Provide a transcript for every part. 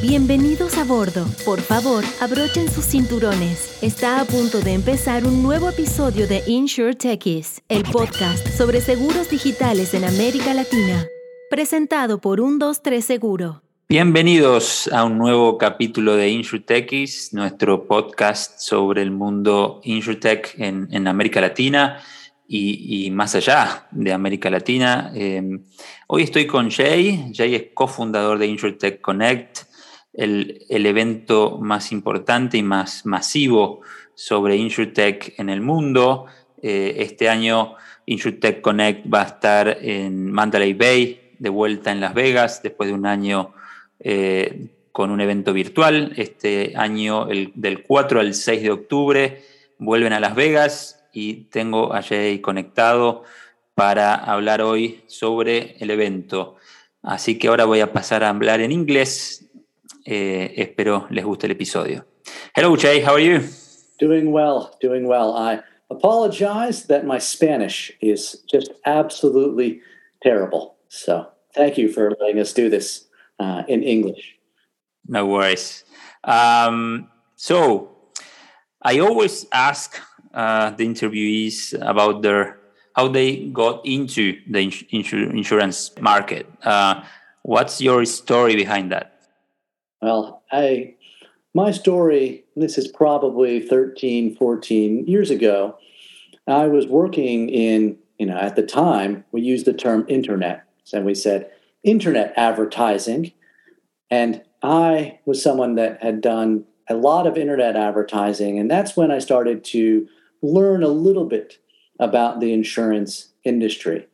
Bienvenidos a bordo. Por favor, abrochen sus cinturones. Está a punto de empezar un nuevo episodio de Insure Techies, el podcast sobre seguros digitales en América Latina. Presentado por 123 Seguro. Bienvenidos a un nuevo capítulo de InsurTechies, nuestro podcast sobre el mundo InsurTech en, en América Latina y, más allá de América Latina. Em, hoy estoy con Jay. Jay es cofundador de InsurTech Connect, el, evento más importante y más masivo sobre InsurTech en el mundo. Eh, este año InsurTech Connect va a estar en Mandalay Bay, de vuelta en Las Vegas, después de un año eh, con un evento virtual. Este año, el, del 4 al 6 de octubre, vuelven a Las Vegas y tengo a Jay conectado para hablar hoy sobre el evento. Así que ahora voy a pasar a hablar en inglés. Eh, espero les guste el episodio. Hello, Jay. How are you? Doing well. Doing well. I apologize that my Spanish is just absolutely terrible. So thank you for letting us do this uh, in English. No worries. Um, so I always ask uh, the interviewees about their how they got into the insur insurance market. Uh, what's your story behind that? Well, I my story this is probably 13 14 years ago. I was working in you know at the time we used the term internet. And we said internet advertising. And i was someone that had done a lot of internet advertising. And that's when i started to learn a little bit about the insurance industry.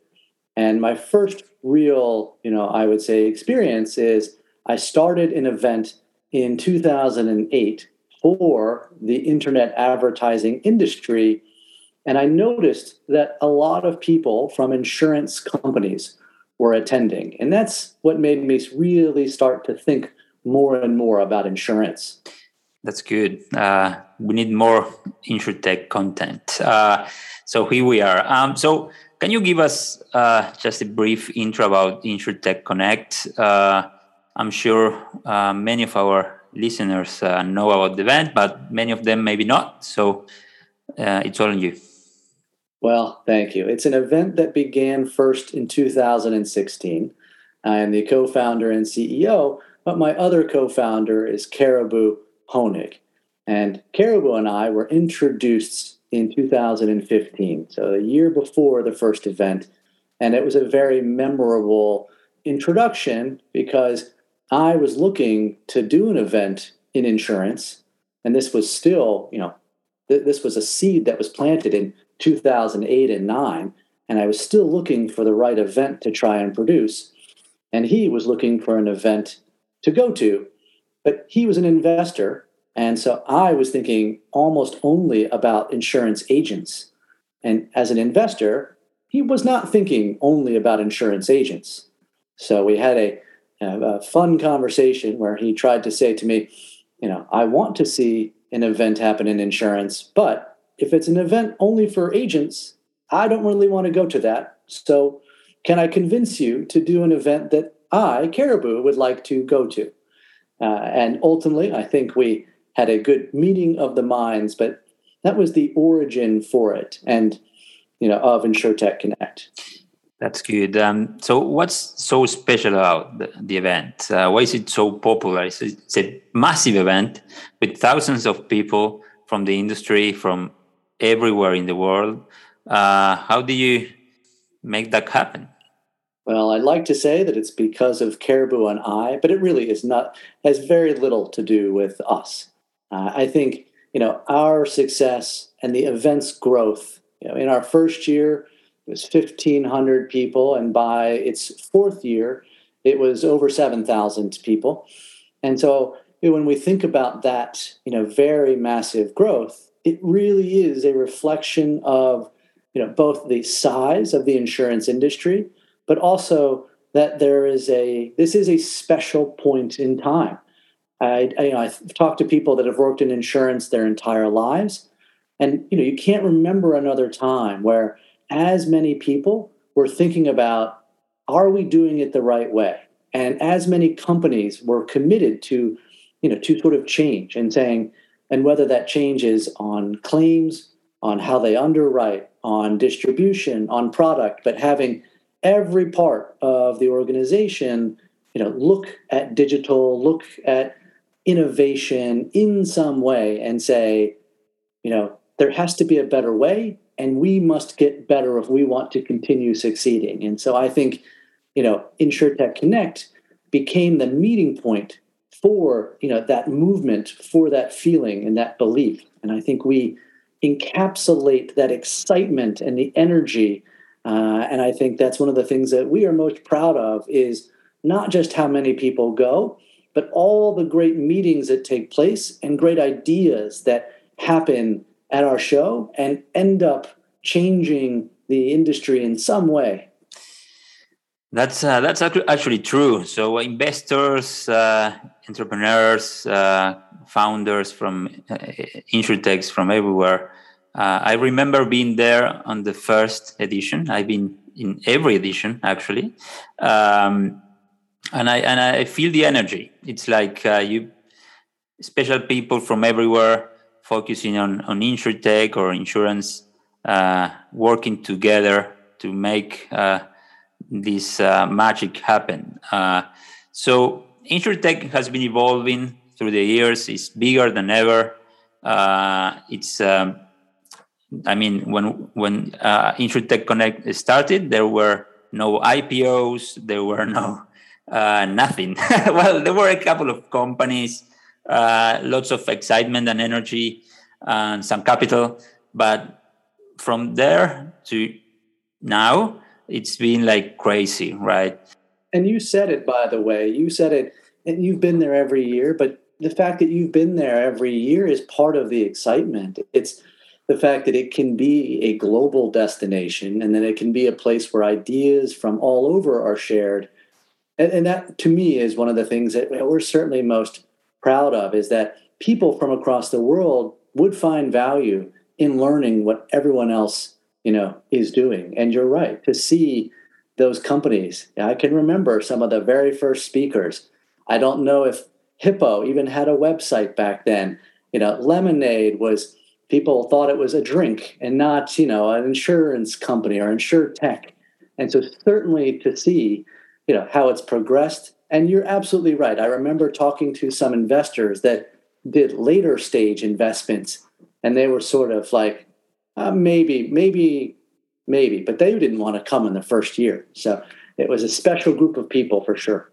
And my first real, you know, I would say experience is I started an event in 2008 for the internet advertising industry. And I noticed that a lot of people from insurance companies were attending. And that's what made me really start to think more and more about insurance. That's good. Uh, we need more InsurTech content. Uh, so here we are. Um, so can you give us uh, just a brief intro about InsurTech Connect? Uh, I'm sure uh, many of our listeners uh, know about the event, but many of them maybe not. So it's all on you. Well, thank you. It's an event that began first in 2016. I am the co founder and CEO, but my other co founder is Caribou Honig. And Caribou and I were introduced in 2015, so a year before the first event. And it was a very memorable introduction because I was looking to do an event in insurance. And this was still, you know, th- this was a seed that was planted in 2008 and 9. And I was still looking for the right event to try and produce. And he was looking for an event to go to but he was an investor. And so I was thinking almost only about insurance agents. And as an investor, he was not thinking only about insurance agents. So we had a, a, fun conversation where he tried to say to me, you know, I want to see an event happen in insurance, but if it's an event only for agents, I don't really want to go to that. So can I convince you to do an event that I, Caribou, would like to go to? Uh, and ultimately, I think we had a good meeting of the minds, but that was the origin for it and, you know, of InsurTech Connect. That's good. Um, so, what's so special about the, the event? Uh, why is it so popular? It's, it's, a massive event with thousands of people from the industry, from everywhere in the world. Uh, how do you make that happen? Well, I'd like to say that it's because of Caribou and I, but it really is not, has very little to do with us. Uh, I think, you know, our success and the event's growth, you know, in our first year, it was 1,500 people, and by its fourth year, it was over 7,000 people. And so when we think about that, you know, very massive growth, it really is a reflection of, you know, both the size of the insurance industry, but also that there is a this is a special point in time. I, I, you know, I've talked to people that have worked in insurance their entire lives, and you know you can't remember another time where as many people were thinking about are we doing it the right way? And as many companies were committed to, you know, to sort of change and saying, and whether that change is on claims, on how they underwrite, on distribution, on product, but having every part of the organization, you know, look at digital, look at innovation in some way and say, you know, there has to be a better way and we must get better if we want to continue succeeding. And so I think, you know, InsurTech Connect became the meeting point for, you know, that movement, for that feeling and that belief. And I think we encapsulate that excitement and the energy. Uh, and I think that's one of the things that we are most proud of is not just how many people go, but all the great meetings that take place and great ideas that happen at our show and end up changing the industry in some way. That's uh, that's actually true. So investors, uh, entrepreneurs, uh, founders from uh, insurtechs from everywhere. Uh, I remember being there on the first edition. I've been in every edition actually, um, and I and I feel the energy. It's like uh, you, special people from everywhere focusing on on insurtech or insurance, uh, working together to make uh, this uh, magic happen. Uh, so insurtech has been evolving through the years. It's bigger than ever. Uh, it's um, I mean, when when uh, Connect started, there were no IPOs, there were no uh, nothing. well, there were a couple of companies, uh, lots of excitement and energy, and some capital. But from there to now, it's been like crazy, right? And you said it, by the way. You said it, and you've been there every year. But the fact that you've been there every year is part of the excitement. It's the fact that it can be a global destination and that it can be a place where ideas from all over are shared and, and that to me is one of the things that we're certainly most proud of is that people from across the world would find value in learning what everyone else you know is doing. And you're right to see those companies. I can remember some of the very first speakers. I don't know if hippo even had a website back then. You know lemonade was people thought it was a drink and not you know an insurance company or insurtech and so certainly to see you know how it's progressed and you're absolutely right. I remember talking to some investors that did later stage investments and they were sort of like uh, maybe maybe maybe but they didn't want to come in the first year. So it was a special group of people for sure.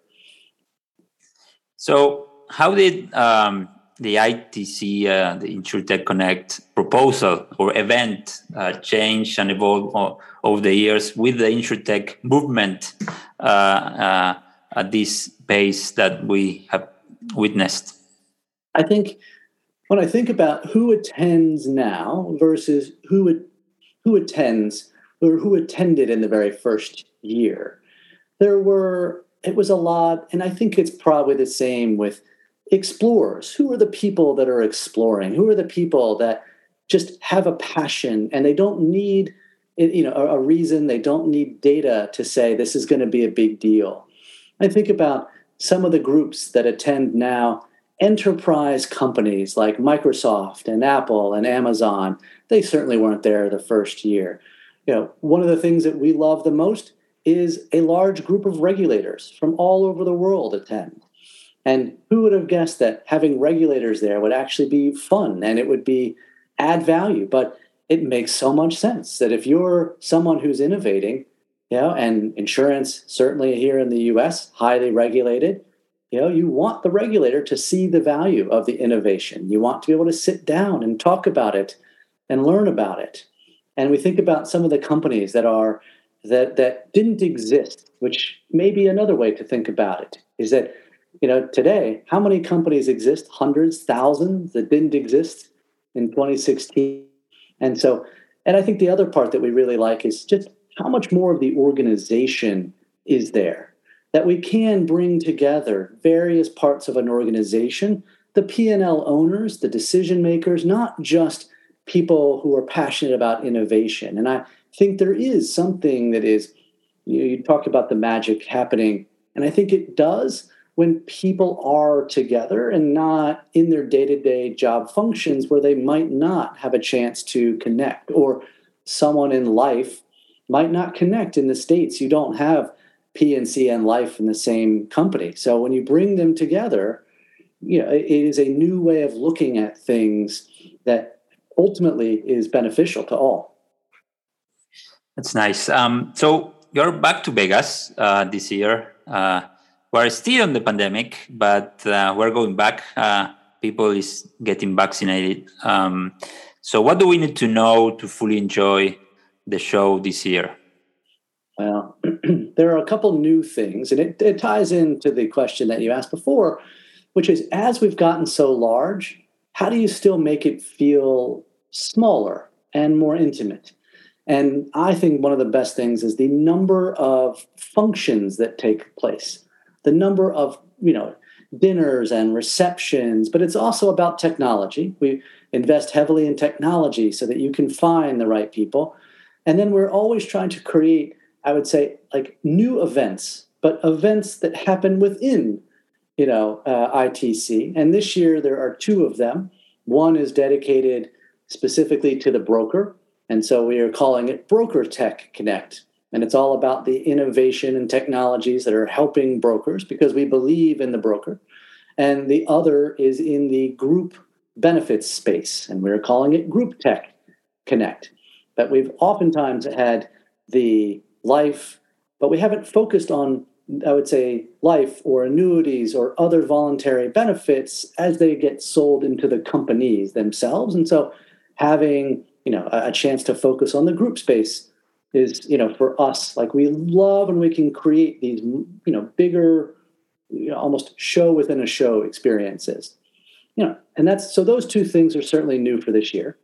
So how did um, the ITC, uh, the InsurTech Connect proposal or event uh, change and evolve over the years with the InsurTech movement? Uh, uh, at this pace that we have witnessed? I think when I think about who attends now versus who who attends or who attended in the very first year, there were it was a lot, and I think it's probably the same with explorers. Who are the people that are exploring? Who are the people that just have a passion and they don't need you know a, reason. They don't need data to say this is going to be a big deal i think about some of the groups that attend now enterprise companies like microsoft and apple and amazon. They certainly weren't there the first year. You know one of the things that we love the most is a large group of regulators from all over the world attend. And who would have guessed that having regulators there would actually be fun and it would be add value? But it makes so much sense that if you're someone who's innovating, you know, and insurance certainly here in the US, highly regulated, you know, you want the regulator to see the value of the innovation. You want to be able to sit down and talk about it and learn about it. And we think about some of the companies that are that that didn't exist, which may be another way to think about it, is that you know, today, how many companies exist? Hundreds, thousands that didn't exist in 2016. And so, and I think the other part that we really like is just how much more of the organization is there that we can bring together various parts of an organization, the P&L owners, the decision makers, not just people who are passionate about innovation. And I think there is something that is you, know, you talk about the magic happening And I think it does when people are together and not in their day to day job functions where they might not have a chance to connect, or someone in life might not connect in the States. You don't have P&C and life in the same company. So when you bring them together, you know, it is a new way of looking at things that ultimately is beneficial to all. That's nice. Um, so you're back to Vegas uh, this year. Uh, we're still in the pandemic, but uh, we're going back. Uh, people is getting vaccinated. Um, so, what do we need to know to fully enjoy the show this year? Well, there are a couple new things, and it, it ties into the question that you asked before, which is as we've gotten so large, how do you still make it feel smaller and more intimate? And I think one of the best things is the number of functions that take place the number of you know dinners and receptions but it's also about technology we invest heavily in technology so that you can find the right people and then we're always trying to create i would say like new events but events that happen within you know uh, itc and this year there are two of them one is dedicated specifically to the broker and so we are calling it broker tech connect and it's all about the innovation and technologies that are helping brokers because we believe in the broker. And the other is in the group benefits space, and we're calling it Group Tech Connect. But we've oftentimes had the life, but we haven't focused on, I would say, life or annuities or other voluntary benefits as they get sold into the companies themselves. And so having you know a, chance to focus on the group space is you know for us like we love when we can create these you know bigger you know, almost show within a show experiences you know and that's so those two things are certainly new for this year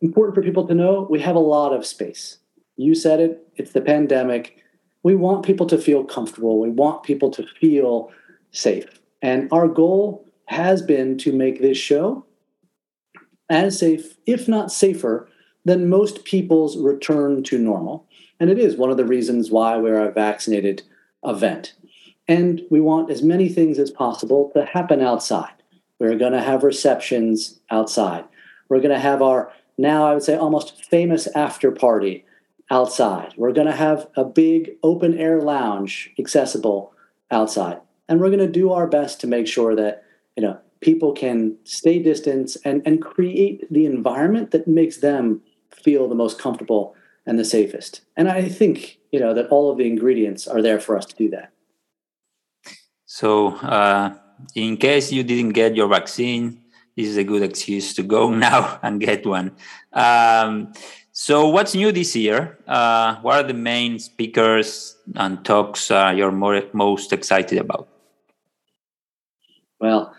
important for people to know we have a lot of space you said it it's the pandemic we want people to feel comfortable we want people to feel safe and our goal has been to make this show as safe if not safer than most people's return to normal. And it is one of the reasons why we're a vaccinated event. And we want as many things as possible to happen outside. We're going to have receptions outside. We're going to have our now, I would say, almost famous after party outside. We're going to have a big open air lounge accessible outside. And we're going to do our best to make sure that, you know, people can stay distance and, and create the environment that makes them feel the most comfortable and the safest. And I think you know that all of the ingredients are there for us to do that. So, uh, in case you didn't get your vaccine, this is a good excuse to go now and get one. Um, so, what's new this year? Uh, what are the main speakers and talks uh, you're more, most excited about? Well,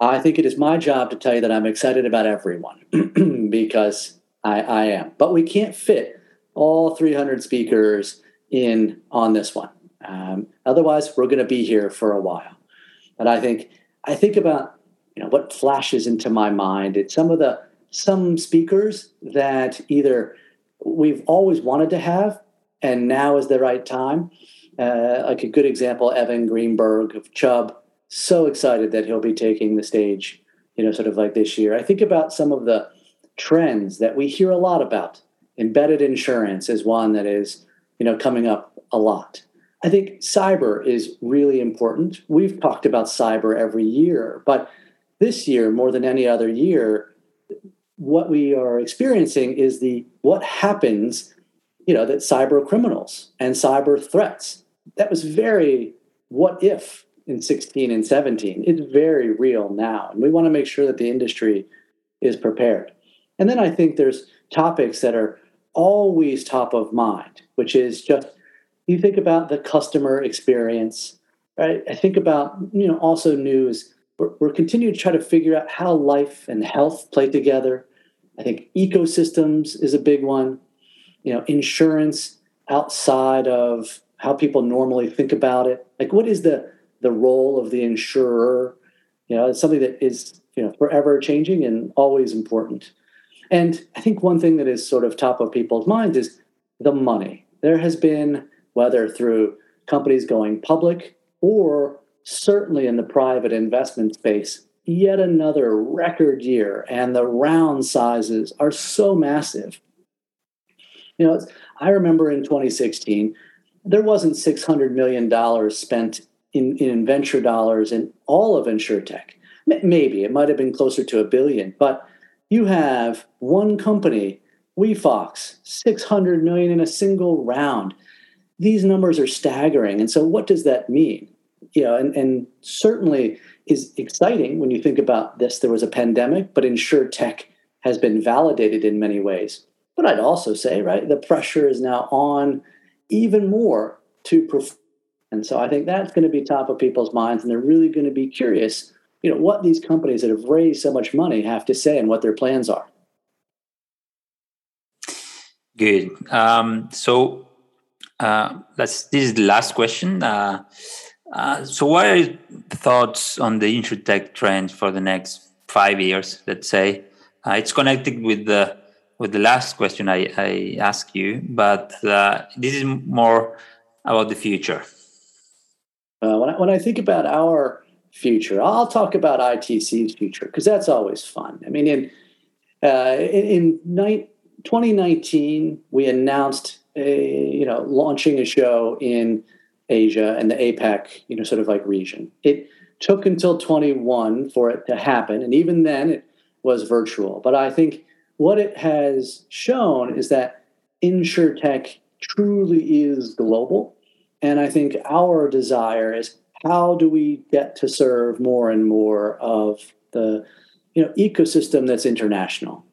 I think it is my job to tell you that I'm excited about everyone because I, I am. But we can't fit all 300 speakers in on this one. Um, otherwise, we're going to be here for a while. But I think I think about you know what flashes into my mind. It's some of the some speakers that either we've always wanted to have, and now is the right time. Uh, like a good example, Evan Greenberg of Chubb. So excited that he'll be taking the stage. You know, sort of like this year. I think about some of the trends that we hear a lot about. Embedded insurance is one that is, you know, coming up a lot. I think cyber is really important. We've talked about cyber every year, but this year more than any other year, what we are experiencing is the what happens, you know, that cyber criminals and cyber threats. That was very what if in 16 and 17. It's very real now. And we want to make sure that the industry is prepared. And then I think there's topics that are always top of mind, which is just you think about the customer experience, right? I think about, you know, also news. We're, we're continuing to try to figure out how life and health play together. I think ecosystems is a big one. You know, insurance outside of how people normally think about it. Like, what is the the role of the insurer? You know, it's something that is you know forever changing and always important. And I think one thing that is sort of top of people's minds is the money. There has been, whether through companies going public, or certainly in the private investment space, yet another record year, and the round sizes are so massive. You know, I remember in 2016, there wasn't $600 million spent in, in venture dollars in all of InsurTech. Maybe it might have been closer to a billion, but you have one company, WeFox, 600 million in a single round. These numbers are staggering. And so what does that mean? You know, and, and certainly is exciting when you think about this. There was a pandemic, but InsurTech has been validated in many ways. But I'd also say, right, the pressure is now on even more to perform. And so I think that's going to be top of people's minds, and they're really going to be curious, you know, what these companies that have raised so much money have to say and what their plans are. Good. Um, so uh, let's. This is the last question. Uh, uh, so, what are your thoughts on the insurtech trend for the next five years? Let's say uh, it's connected with the with the last question I, I asked you, but uh, this is more about the future. Uh, when, I, when I think about our future, I'll talk about ITC's future because that's always fun. I mean, in uh, in, in 2019, we announced a you know launching a show in Asia and the APEC, you know, sort of like region. It took until 21 for it to happen, and even then, it was virtual. But I think what it has shown is that insurtech truly is global. And I think our desire is how do we get to serve more and more of the you know ecosystem that's international.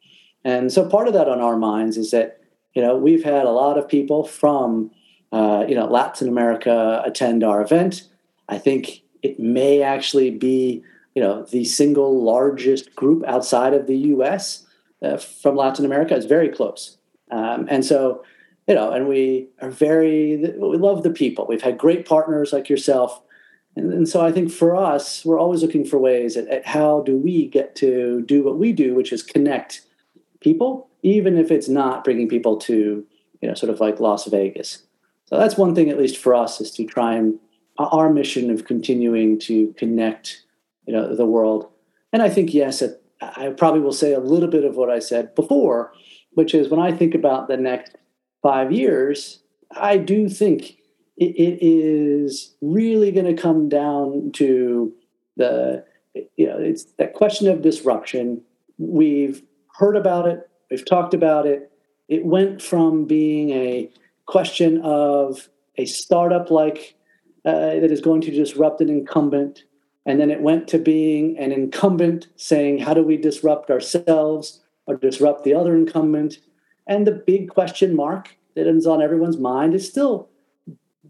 And so part of that on our minds is that you know we've had a lot of people from uh, you know Latin America attend our event. I think it may actually be you know the single largest group outside of the U.S uh, from Latin America is very close. Um, and so, you know, and we are very, we love the people. We've had great partners like yourself. And, and so I think for us, we're always looking for ways at, at how do we get to do what we do, which is connect people, even if it's not bringing people to, you know, sort of like Las Vegas. So that's one thing, at least for us, is to try and our mission of continuing to connect, you know, the world. And I think yes, at I probably will say a little bit of what I said before, which is when I think about the next five years, I do think it, it is really going to come down to the, you know, it's that question of disruption. We've heard about it, we've talked about it. It went from being a question of a startup like uh, that is going to disrupt an incumbent and then it went to being an incumbent saying, how do we disrupt ourselves or disrupt the other incumbent? And the big question mark that is on everyone's mind is still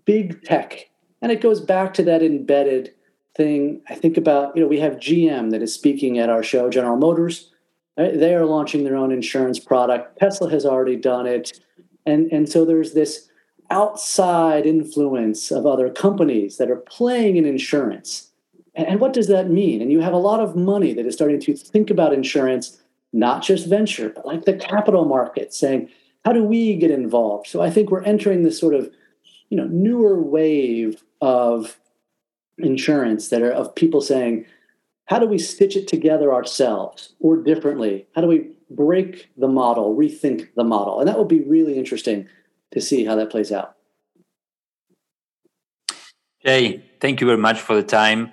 big tech. And it goes back to that embedded thing. I think about, you know, we have GM that is speaking at our show, General Motors. They are launching their own insurance product. Tesla has already done it. And, and so there's this outside influence of other companies that are playing in insurance and what does that mean? And you have a lot of money that is starting to think about insurance, not just venture, but like the capital market, saying, how do we get involved? So I think we're entering this sort of, you know, newer wave of insurance that are of people saying, how do we stitch it together ourselves or differently? How do we break the model, rethink the model? And that will be really interesting to see how that plays out. Jay, thank you very much for the time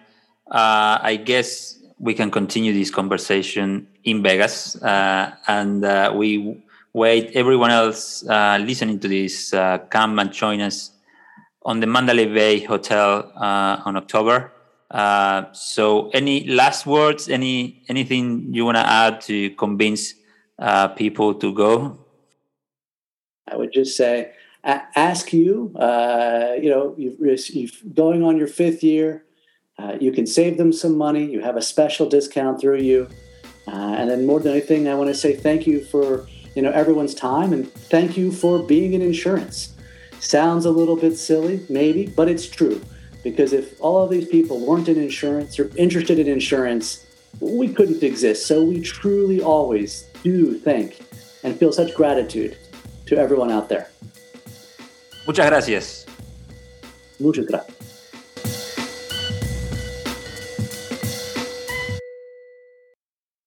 uh, I guess we can continue this conversation in Vegas, uh, and uh, we wait everyone else uh, listening to this uh, come and join us on the Mandalay Bay Hotel uh, on October. so, any last words? Any anything you want to add to convince people to go? I would just say, ask you. you know, you've, you've going on your fifth year uh, you can save them some money. You have a special discount through you. Uh, and then more than anything, I want to say thank you for you know everyone's time and thank you for being in insurance. Sounds a little bit silly, maybe, but it's true. Because if all of these people weren't in insurance or interested in insurance, we couldn't exist. So we truly always do thank and feel such gratitude to everyone out there. Muchas gracias. Muchas gracias.